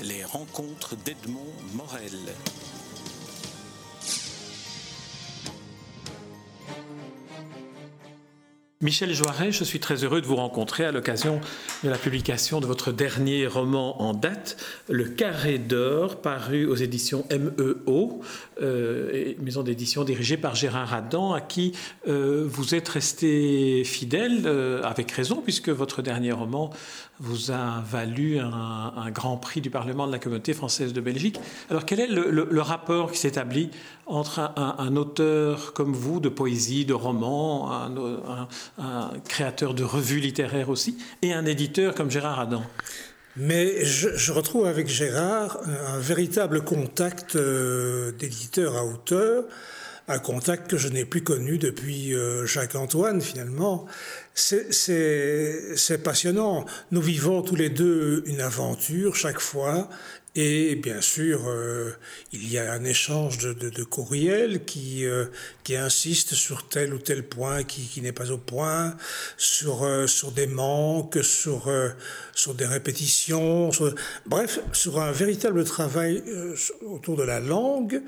Les rencontres d'Edmond Morel. Michel Joiret, je suis très heureux de vous rencontrer à l'occasion de la publication de votre dernier roman en date, Le Carré d'Or, paru aux éditions MEO, euh, maison d'édition dirigée par Gérard Adam, à qui euh, vous êtes resté fidèle, euh, avec raison, puisque votre dernier roman vous a valu un, grand prix du Parlement de la communauté française de Belgique. Alors quel est le, rapport qui s'établit entre un, auteur comme vous de poésie, de romans, un, créateur de revues littéraires aussi, et un éditeur comme Gérard Adam mais je, retrouve avec Gérard un, véritable contact euh, d'éditeur à auteur, un contact que je n'ai plus connu depuis euh, Jacques-Antoine finalement, c'est passionnant. Nous vivons tous les deux une aventure chaque fois. Et bien sûr, euh, il y a un échange de, courriels qui, euh, qui insiste sur tel ou tel point qui, qui n'est pas au point, sur, euh, sur des manques, sur, sur des répétitions, bref, sur un véritable travail autour de la langue.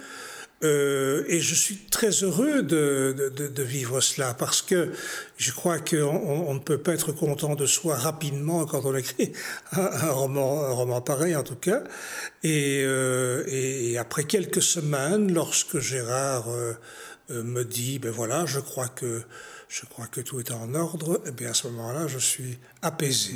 Euh, et je suis très heureux de, vivre cela parce que je crois qu'on on ne peut pas être content de soi rapidement quand on écrit un, roman, un roman pareil en tout cas. Et, euh, après quelques semaines, lorsque Gérard euh, me dit, ben voilà, je crois que je crois que tout est en ordre, et eh bien à ce moment-là, je suis apaisé.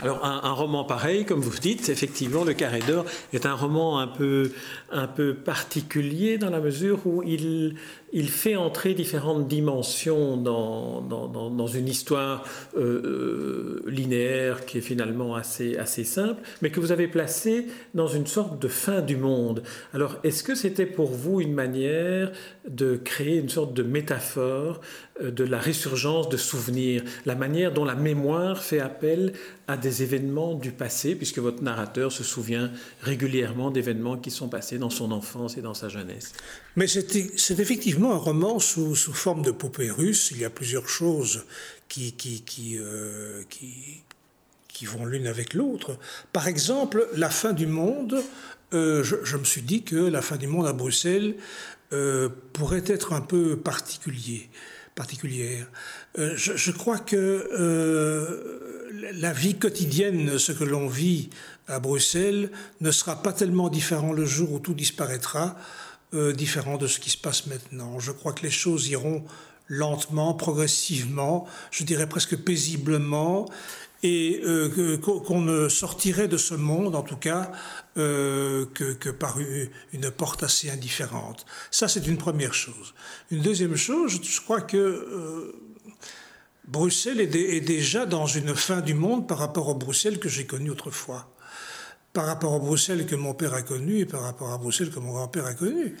Alors un, roman pareil, comme vous dites, effectivement, Le Carré d'Or est un roman un peu, un peu particulier dans la mesure où il, il fait entrer différentes dimensions dans, dans, une histoire euh, euh, linéaire qui est finalement assez, assez simple, mais que vous avez placé dans une sorte de fin du monde. Alors, est-ce que c'était pour vous une manière de créer une sorte de métaphore euh, de la résurgence de souvenirs, la manière dont la mémoire fait appel à des événements du passé, puisque votre narrateur se souvient régulièrement d'événements qui sont passés dans son enfance et dans sa jeunesse Mais c'est effectivement un roman sous, sous, forme de poupée russe. Il y a plusieurs choses qui, qui, qui, euh, qui, vont l'une avec l'autre. Par exemple, la fin du monde. Euh, je, me suis dit que la fin du monde à Bruxelles euh, pourrait être un peu particulier, particulière. Je, crois que la vie quotidienne, ce que l'on vit à Bruxelles, ne sera pas tellement différent le jour où tout disparaîtra euh, différent de ce qui se passe maintenant. Je crois que les choses iront lentement, progressivement, je dirais presque paisiblement, et euh, qu'on ne sortirait de ce monde, en tout cas, euh, que, que, par une porte assez indifférente. Ça, c'est une première chose. Une deuxième chose, je crois que euh, Bruxelles est, déjà dans une fin du monde par rapport au Bruxelles que j'ai connu autrefois par rapport à Bruxelles que mon père a connu et par rapport à Bruxelles que mon grand-père a connu.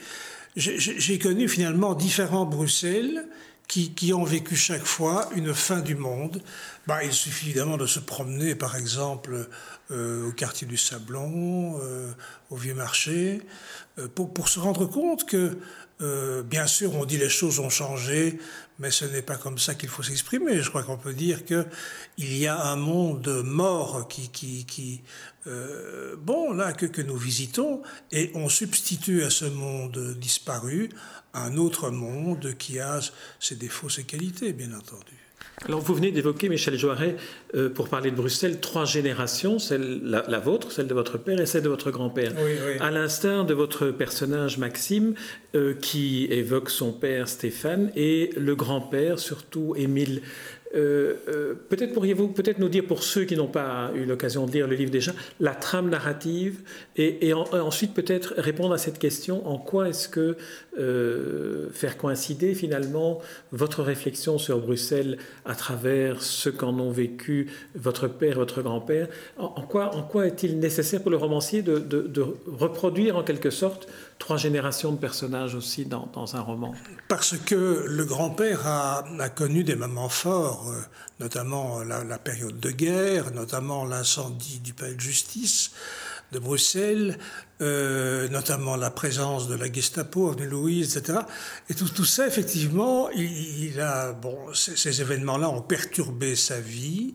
J'ai connu finalement différents Bruxelles qui, qui, ont vécu chaque fois une fin du monde. Bah, il suffit évidemment de se promener, par exemple, euh, au quartier du Sablon, euh, au Vieux Marché, euh, pour, pour, se rendre compte que, euh, bien sûr, on dit les choses ont changé, mais ce n'est pas comme ça qu'il faut s'exprimer. Je crois qu'on peut dire que il y a un monde mort qui, qui, qui euh, bon, là, que, que nous visitons, et on substitue à ce monde disparu un autre monde qui a ses défauts, ses qualités, bien entendu. Alors vous venez d'évoquer, Michel Joiret, euh, pour parler de Bruxelles, trois générations, celle, la, la, vôtre, celle de votre père et celle de votre grand-père. Oui, oui. À l'instar de votre personnage Maxime, euh, qui évoque son père Stéphane et le grand-père, surtout Émile. Euh, euh, peut-être pourriez-vous peut-être nous dire, pour ceux qui n'ont pas eu l'occasion de lire le livre déjà, la trame narrative et, et en, ensuite peut-être répondre à cette question en quoi est-ce que euh, faire coïncider finalement votre réflexion sur Bruxelles à travers ce qu'en ont vécu votre père, votre grand-père, en, quoi, en quoi est-il nécessaire pour le romancier de reproduire en quelque sorte trois générations de personnages aussi dans, un roman Parce que le grand-père a, connu des moments forts, euh, notamment la, période de guerre, notamment l'incendie du palais de justice de Bruxelles, euh, notamment la présence de la Gestapo, avenue Louise, etc. Et tout, ça, effectivement, il, a, bon, ces événements-là ont perturbé sa vie,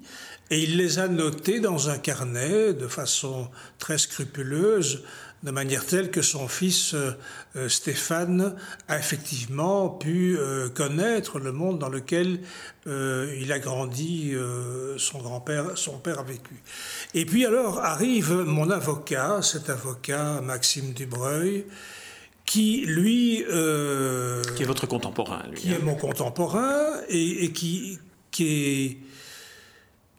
Et il les a notés dans un carnet de façon très scrupuleuse, de manière telle que son fils euh, euh, Stéphane a effectivement pu euh, connaître le monde dans lequel il a grandi, son grand-père, son père a vécu. Et puis alors arrive mon avocat, cet avocat Maxime Dubreuil, qui lui... qui est votre contemporain, lui. Qui est hein. mon contemporain et, qui, qui est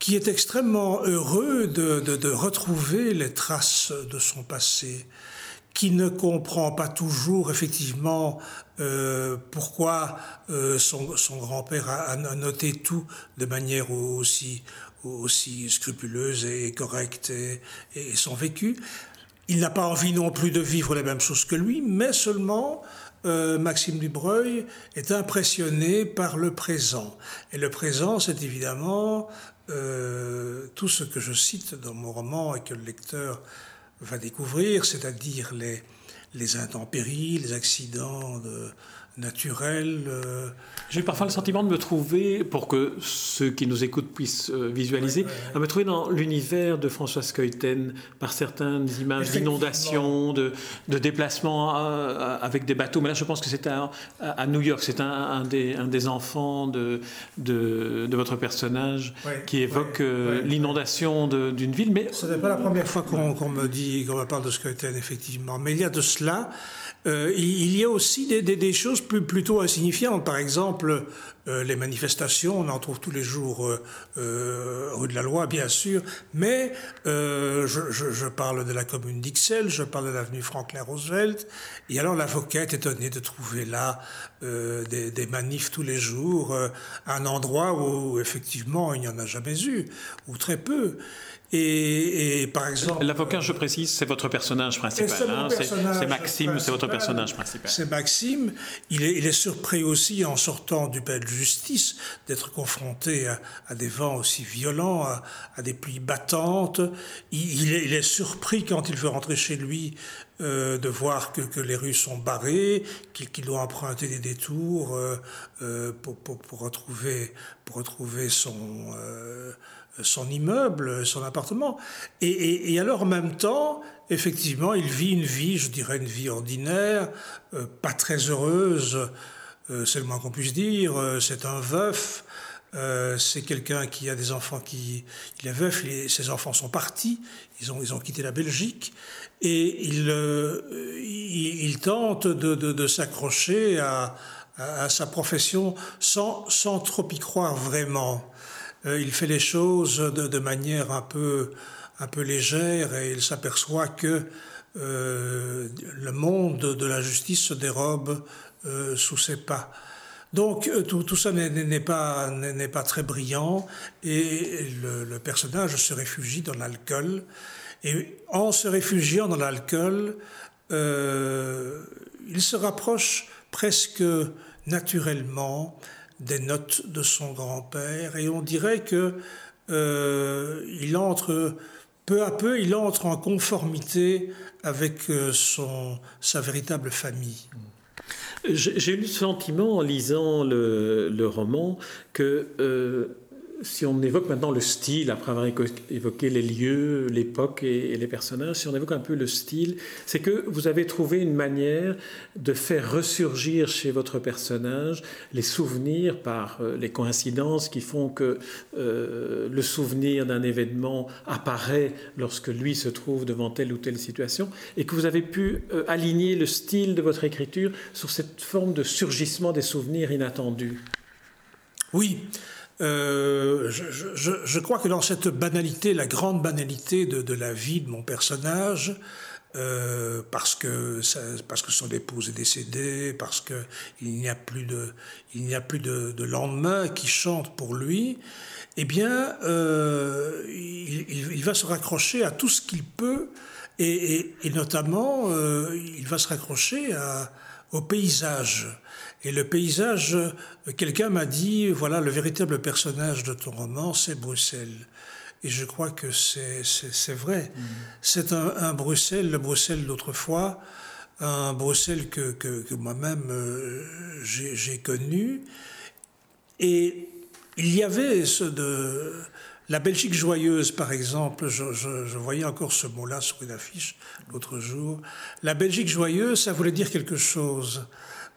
qui est extrêmement heureux de, retrouver les traces de son passé, qui ne comprend pas toujours effectivement euh, pourquoi euh, son, grand-père a, noté tout de manière aussi, scrupuleuse et correcte et, son vécu. Il n'a pas envie non plus de vivre les mêmes choses que lui, mais seulement euh, Maxime Dubreuil est impressionné par le présent. Et le présent, c'est évidemment euh, tout ce que je cite dans mon roman et que le lecteur va découvrir, c'est-à-dire les, les intempéries, les accidents de, naturel. Euh, J'ai parfois le sentiment de me trouver, pour que ceux qui nous écoutent puissent euh, visualiser, à me trouver dans l'univers de François Skeuten par certaines images d'inondations, de, de, déplacements euh, avec des bateaux. Mais là, je pense que c'est à, à, New York. C'est un, des, un, des, enfants de, de, de votre personnage qui évoque l'inondation d'une ville. Mais ce n'est pas la première fois qu'on me dit qu'on me parle de Skeuten, effectivement. Mais il y a de cela euh, il y a aussi des, choses plus, plutôt insignifiantes. Par exemple, euh, les manifestations, on en trouve tous les jours euh, rue de la Loi, bien sûr. Mais je, parle de la commune d'Ixelles, je parle de l'avenue Franklin Roosevelt. Et alors l'avocat est étonné de trouver là des, des, manifs tous les jours, un endroit où effectivement il n'y en a jamais eu, ou très peu. Et, par exemple. L'avocat, je précise, c'est votre personnage principal. C'est hein, Maxime, c'est votre personnage principal. C'est Maxime. Il est, il est, surpris aussi en sortant du palais de justice d'être confronté à, des vents aussi violents, à, des pluies battantes. Il, est, il, est, surpris quand il veut rentrer chez lui euh, de voir que, que, les rues sont barrées, qu'il doit emprunter des détours euh, euh, pour, pour, pour, retrouver, pour retrouver son son immeuble, son appartement. Et, alors en même temps, effectivement, il vit une vie, je dirais une vie ordinaire, euh, pas très heureuse, euh, c'est le moins qu'on puisse dire. Euh, c'est un veuf. c'est quelqu'un qui a des enfants qui il est veuf, ses enfants sont partis, ils ont ils ont quitté la Belgique et il il, tente de, s'accrocher à, sa profession sans trop y croire vraiment. Euh, il fait les choses de, manière un peu, un peu légère et il s'aperçoit que euh, le monde de la justice se dérobe euh, sous ses pas. Donc tout, tout ça n'est pas, pas très brillant et le, personnage se réfugie dans l'alcool. Et en se réfugiant dans l'alcool, il se rapproche presque naturellement des notes de son grand-père et on dirait que euh, il entre peu à peu, il entre en conformité avec euh, son, sa véritable famille. J'ai eu le sentiment en lisant le, le roman que euh, si on évoque maintenant le style, après avoir évoqué les lieux, l'époque et, les personnages, si on évoque un peu le style, c'est que vous avez trouvé une manière de faire ressurgir chez votre personnage les souvenirs par euh, les coïncidences qui font que euh, le souvenir d'un événement apparaît lorsque lui se trouve devant telle ou telle situation, et que vous avez pu euh, aligner le style de votre écriture sur cette forme de surgissement des souvenirs inattendus. Oui. Euh, je, crois que dans cette banalité, la grande banalité de, la vie de mon personnage, euh, parce que parce que son épouse est décédée, parce que il n'y a plus de il n'y a plus de, lendemain qui chante pour lui, eh bien, euh, il, va se raccrocher à tout ce qu'il peut, et, notamment, il va se raccrocher au paysage. Et le paysage, quelqu'un m'a dit, voilà, le véritable personnage de ton roman, c'est Bruxelles. Et je crois que c'est vrai. Mm. C'est un, Bruxelles, le Bruxelles d'autrefois, un Bruxelles que, que, moi-même euh, j'ai connu. Et il y avait ce de La Belgique joyeuse, par exemple, je, voyais encore ce mot-là sur une affiche l'autre jour. La Belgique joyeuse, ça voulait dire quelque chose.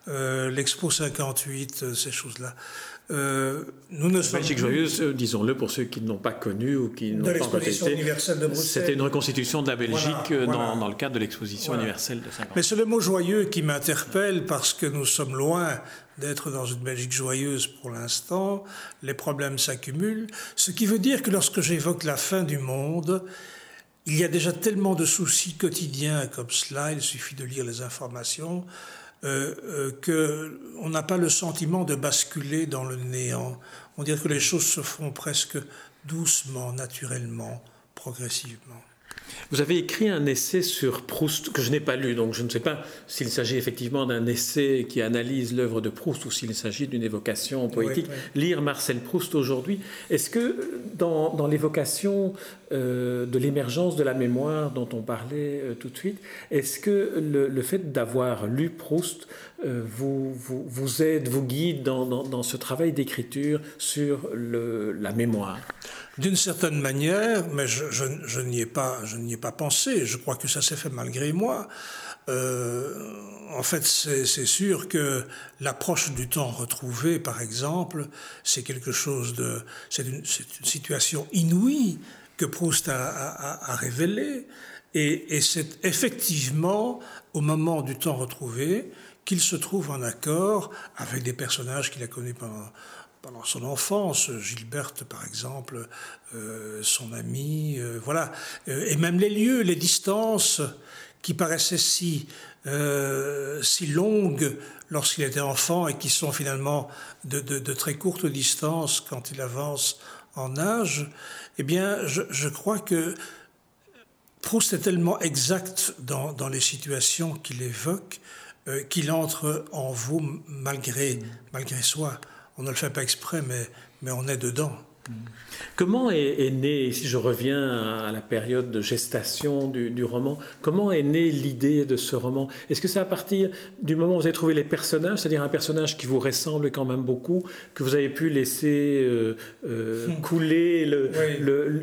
Euh, l'Expo 58, euh, ces choses-là. Euh, nous ne sommes Belgique joyeuse, disons-le pour ceux qui ne l'ont pas connu ou qui n'ont pas universelle de Bruxelles. C'était une reconstitution de la Belgique dans, dans, le cadre de l'exposition universelle de 50. Mais c'est le mot joyeux qui m'interpelle parce que nous sommes loin d'être dans une Belgique joyeuse pour l'instant. Les problèmes s'accumulent. Ce qui veut dire que lorsque j'évoque la fin du monde, il y a déjà tellement de soucis quotidiens comme cela, il suffit de lire les informations, euh, euh, qu'on n'a pas le sentiment de basculer dans le néant. On dirait que les choses se font presque doucement, naturellement, progressivement. Vous avez écrit un essai sur Proust que je n'ai pas lu, donc je ne sais pas s'il s'agit effectivement d'un essai qui analyse l'œuvre de Proust ou s'il s'agit d'une évocation poétique. Lire Marcel Proust aujourd'hui, est-ce que dans, l'évocation euh, de l'émergence de la mémoire dont on parlait euh, tout de suite, est-ce que le, fait d'avoir lu Proust euh, vous, vous, aide, vous guide dans, ce travail d'écriture sur la mémoire? D'une certaine manière, mais je, n'y ai pas, je n'y ai pas pensé. Je crois que ça s'est fait malgré moi. Euh, en fait, c'est sûr que l'approche du temps retrouvé, par exemple, c'est quelque chose de, c'est une, situation inouïe que Proust a, révélée, et c'est effectivement au moment du temps retrouvé qu'il se trouve en accord avec des personnages qu'il a connus pendant pendant son enfance, Gilberte par exemple, euh, son ami, euh, voilà, euh, et même les lieux, les distances qui paraissaient si, si longues lorsqu'il était enfant et qui sont finalement de, de, très courtes distances quand il avance en âge, eh bien, je, je crois que Proust est tellement exact dans, dans les situations qu'il évoque qu'il entre en vous malgré, malgré soi on ne le fait pas exprès, mais, mais on est dedans. Comment est, né, si je reviens à la période de gestation du, roman, comment est née l'idée de ce roman? Est-ce que c'est à partir du moment où vous avez trouvé les personnages, c'est-à-dire un personnage qui vous ressemble quand même beaucoup, que vous avez pu laisser euh, euh, hmm. couler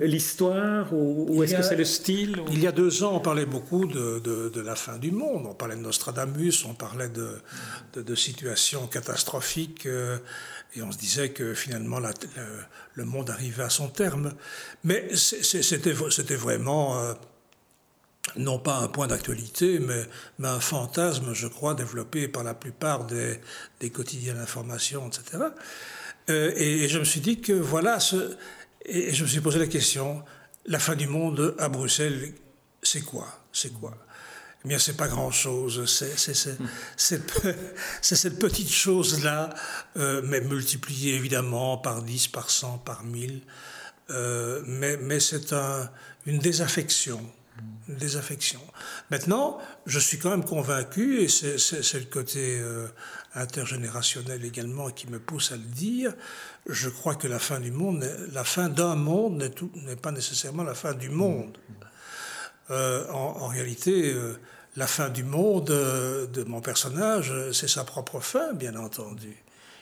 l'histoire, ou, est-ce que c'est le style Il y a deux ans, on parlait beaucoup de, la fin du monde, on parlait de Nostradamus, on parlait de, situations catastrophiques. Euh, et on se disait que finalement le, monde arrivait à son terme. Mais c'était vraiment euh, non pas un point d'actualité, mais, un fantasme, je crois, développé par la plupart des, quotidiens d'information, etc. Euh, et, je me suis dit que voilà, et je me suis posé la question, la fin du monde à Bruxelles, c'est quoi? C'est quoi? Eh bien, c'est pas grand-chose. C'est cette petite chose-là, euh, mais multipliée évidemment par 10, par 100, par 1000. Euh, mais, c'est un, une désaffection. Une désaffection. Maintenant, je suis quand même convaincu, et c'est le côté euh, intergénérationnel également qui me pousse à le dire, je crois que la fin d'un monde n'est pas nécessairement la fin du monde. Euh, en, réalité, euh, la fin du monde euh, de mon personnage, c'est sa propre fin, bien entendu.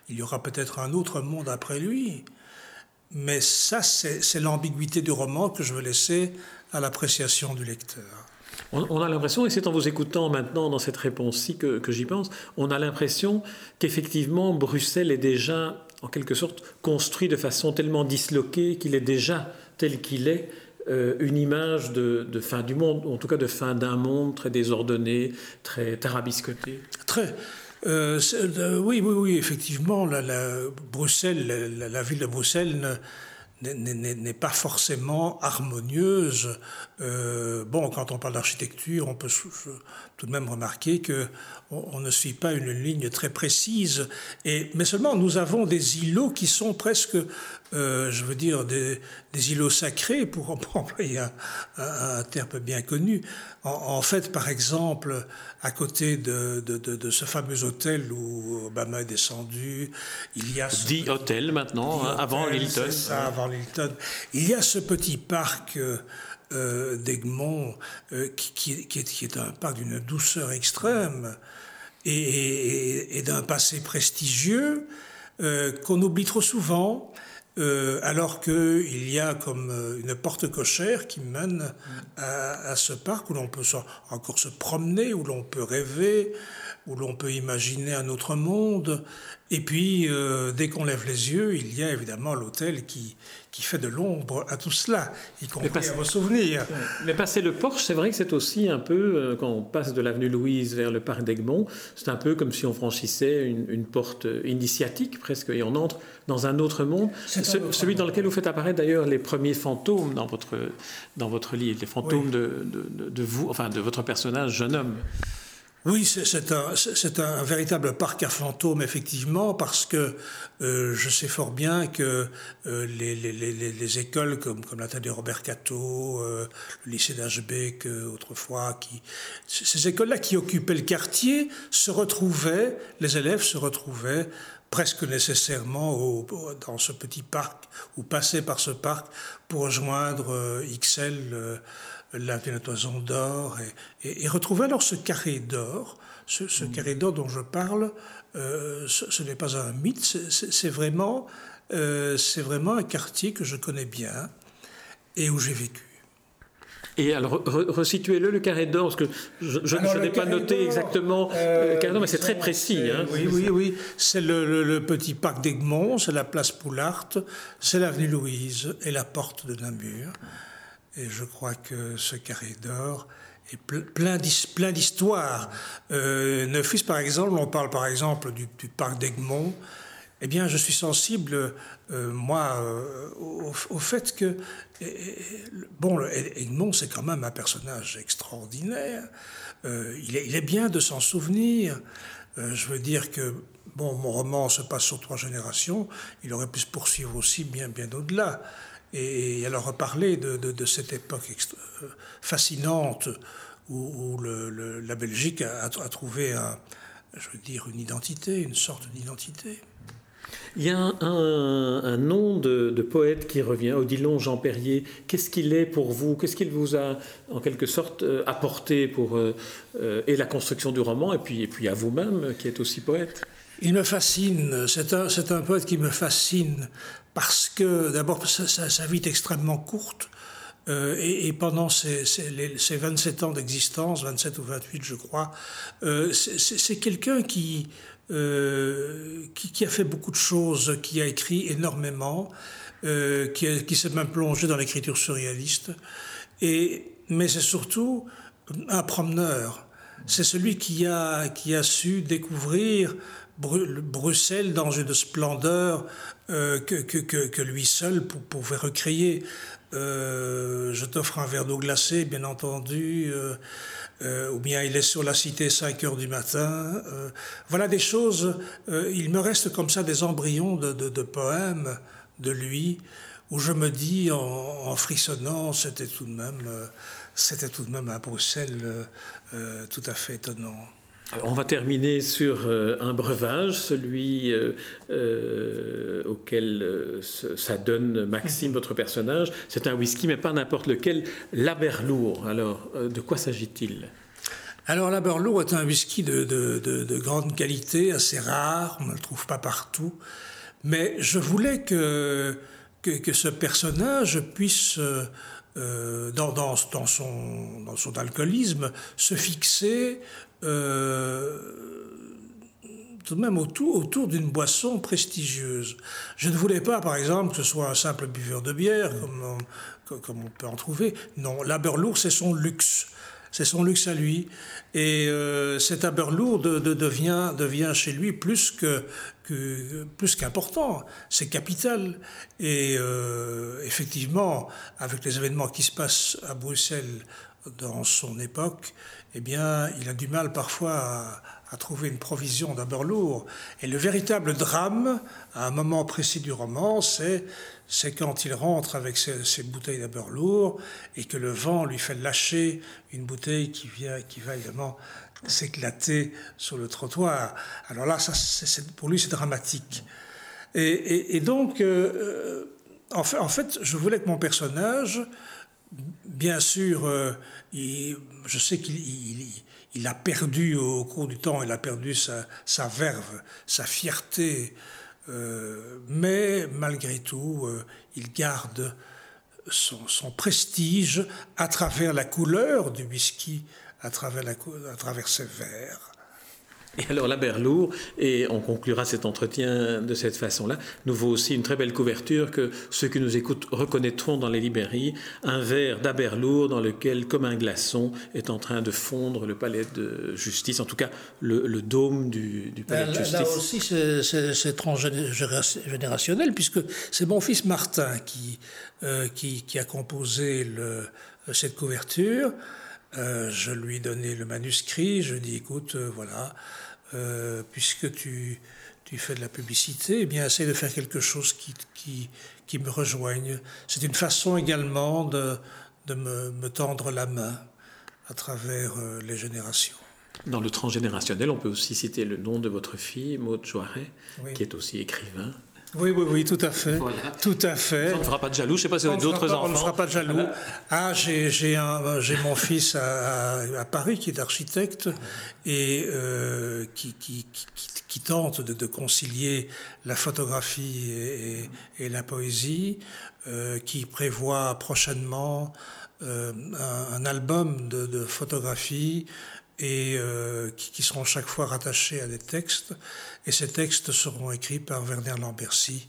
Il y aura peut-être un autre monde après lui. Mais ça, c'est l'ambiguïté du roman que je veux laisser à l'appréciation du lecteur. On, a l'impression, et c'est en vous écoutant maintenant dans cette réponse-ci que, que j'y pense, on a l'impression qu'effectivement Bruxelles est déjà, en quelque sorte, construit de façon tellement disloquée qu'il est déjà tel qu'il est euh, une image de, fin du monde, en tout cas de fin d'un monde très désordonné, très tarabiscoté Très. Euh, oui, oui, oui, effectivement, la, Bruxelles, la, ville de Bruxelles n'est pas forcément harmonieuse. Euh, bon, quand on parle d'architecture, on peut tout de même remarquer que on, ne suit pas une ligne très précise. Et, mais seulement, nous avons des îlots qui sont presque euh, je veux dire, des, îlots sacrés, pour employer un, terme bien connu. En, fait, par exemple, à côté de, ce fameux hôtel où Obama est descendu, il y a... Ce Dit hôtel maintenant, hein, avant Lilton. Ça, avant. Il y a ce petit parc... Euh, d'Egmont, euh, qui, est, un parc d'une douceur extrême et, d'un passé prestigieux qu'on oublie trop souvent euh, alors qu'il y a comme euh, une porte cochère qui mène à, ce parc où l'on peut encore se promener, où l'on peut rêver, où l'on peut imaginer un autre monde. Et puis, euh, dès qu'on lève les yeux, il y a évidemment l'hôtel qui, qui fait de l'ombre à tout cela, y compris à vos souvenirs. Mais passer le Porche, c'est vrai que c'est aussi un peu, euh, quand on passe de l'avenue Louise vers le parc d'Egmont, c'est un peu comme si on franchissait une, porte initiatique presque, et on entre dans un autre monde, celui dans lequel vous faites apparaître d'ailleurs les premiers fantômes dans votre, dans votre livre, les fantômes de, de, de, vous, enfin de votre personnage jeune homme. Oui, c'est un, véritable parc à fantômes, effectivement, parce que euh, je sais fort bien que euh, les, les, les, les, écoles comme, comme de Robert Cato, euh, le lycée d'Ashbeck autrefois, ces écoles-là qui occupaient le quartier se retrouvaient, les élèves se retrouvaient presque nécessairement dans ce petit parc ou passaient par ce parc pour rejoindre XL la toison d'or et, et, retrouver alors ce carré d'or, ce, mm. carré d'or dont je parle, euh, ce, n'est pas un mythe, c'est vraiment, euh, c'est vraiment un quartier que je connais bien et où j'ai vécu. Et alors, resituez-le, le carré d'or, parce que je, n'ai pas noté exactement euh, le carré d'or, mais c'est très précis. Hein. Oui, oui, oui. C'est le, petit parc d'Egmont, c'est la place Poulart, c'est l'avenue Louise et la porte de Namur. Et je crois que ce carré d'or est plein d'histoires. Euh, par exemple, on parle par exemple du, parc d'Egmont. Eh bien, je suis sensible, euh, moi, euh, au, fait que, bon, Egmont, c'est quand même un personnage extraordinaire. il, est, il, est, bien de s'en souvenir. je veux dire que, bon, mon roman se passe sur trois générations. Il aurait pu se poursuivre aussi bien, bien au-delà et, alors reparler de, de, cette époque euh, fascinante où, la Belgique a, trouvé, je veux dire, une identité, une sorte d'identité. Il y a un, nom de, poète qui revient, Odilon Jean Perrier. Qu'est-ce qu'il est pour vous? Qu'est-ce qu'il vous a, en quelque sorte, euh, apporté pour euh, et la construction du roman, et puis, et puis à vous-même, qui êtes aussi poète? Il me fascine. C'est un, un poète qui me fascine parce que d'abord sa, vie est extrêmement courte. Euh, et, pendant ces, 27 ans d'existence, 27 ou 28 je crois, euh, c'est quelqu'un euh, qui, a fait beaucoup de choses, qui a écrit énormément, qui, qui s'est même plongé dans l'écriture surréaliste. Et, mais c'est surtout un promeneur. C'est celui qui a, qui a su découvrir Bruxelles dans une splendeur euh, que, que, que, lui seul pouvait recréer. Euh, je t'offre un verre d'eau glacée, bien entendu, euh, ou bien il est sur la cité 5 heures du matin. voilà des choses, il me reste comme ça des embryons de, de, poèmes de lui, où je me dis en, frissonnant, c'était tout de même, c'était tout de même à Bruxelles tout à fait étonnant. On va terminer sur euh, un breuvage, celui euh, euh, auquel s'adonne Maxime, votre personnage. C'est un whisky, mais pas n'importe lequel, l'Aberlour. Alors, de quoi s'agit-il? Alors l'Aberlour est un whisky de, grande qualité, assez rare, on ne le trouve pas partout. Mais je voulais que, que, ce personnage puisse, dans, dans, son, dans son alcoolisme, se fixer euh, tout de même autour, autour d'une boisson prestigieuse. Je ne voulais pas, par exemple, que ce soit un simple buveur de bière, comme on, comme on peut en trouver. Non, l'Aberlour, c'est son luxe. C'est son luxe à lui. Et euh, cet Aberlour de, devient, chez lui plus qu'important. C'est capital. Et euh, effectivement, avec les événements qui se passent à Bruxelles dans son époque, eh bien, il a du mal parfois à, trouver une provision d'Aberlour. Et le véritable drame, à un moment précis du roman, c'est, c'est quand il rentre avec ses, bouteilles d'Aberlour et que le vent lui fait lâcher une bouteille qui, vient, qui va évidemment s'éclater sur le trottoir. Alors là, ça, c'est, pour lui, c'est dramatique. Et, donc, euh, en, fait, en fait, je voulais que mon personnage bien sûr, euh, je sais qu'il a perdu au cours du temps, il a perdu sa, verve, sa fierté, mais malgré tout, il garde son, prestige à travers la couleur du whisky, à travers, la, à travers ses verres. Et alors la Berlour, et on conclura cet entretien de cette façon-là, nous vaut aussi une très belle couverture que ceux qui nous écoutent reconnaîtront dans les librairies, un verre d'Aberlour dans lequel, comme un glaçon, est en train de fondre le palais de justice, en tout cas le, dôme du, palais de justice. Là aussi, c'est transgénérationnel, puisque c'est mon fils Martin qui, euh, qui, a composé le, cette couverture. Euh, je lui ai donné le manuscrit, je lui ai dit écoute, euh, voilà, euh, puisque tu, tu, fais de la publicité, eh bien, essaie de faire quelque chose qui, qui, qui me rejoigne. C'est une façon également de, de me, me, tendre la main à travers euh, les générations. Dans le transgénérationnel, on peut aussi citer le nom de votre fille, Maud Joiret, qui est aussi écrivain. Oui, oui, oui, tout à fait. Tout à fait. on ne fera pas de jaloux. Je ne sais pas si vous avez d'autres enfants. On ne fera pas de jaloux. Ah, j'ai mon fils à, à, Paris qui est architecte et euh, qui, qui, qui, qui, tente de, de, concilier la photographie et, et la poésie, euh, qui prévoit prochainement euh, un, un, album de, de photographies et euh, qui, qui, seront chaque fois rattachés à des textes. Et ces textes seront écrits par Werner Lambercy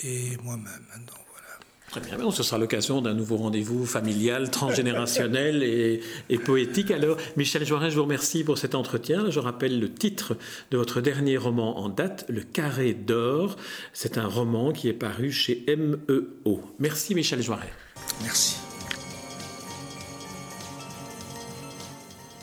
et moi-même. Très bien, ce sera l'occasion d'un nouveau rendez-vous familial, transgénérationnel et, et, poétique. Alors, Michel Joirin, je vous remercie pour cet entretien. Je rappelle le titre de votre dernier roman en date, Le Carré d'Or. C'est un roman qui est paru chez MEO. Merci Michel Joirin. Merci.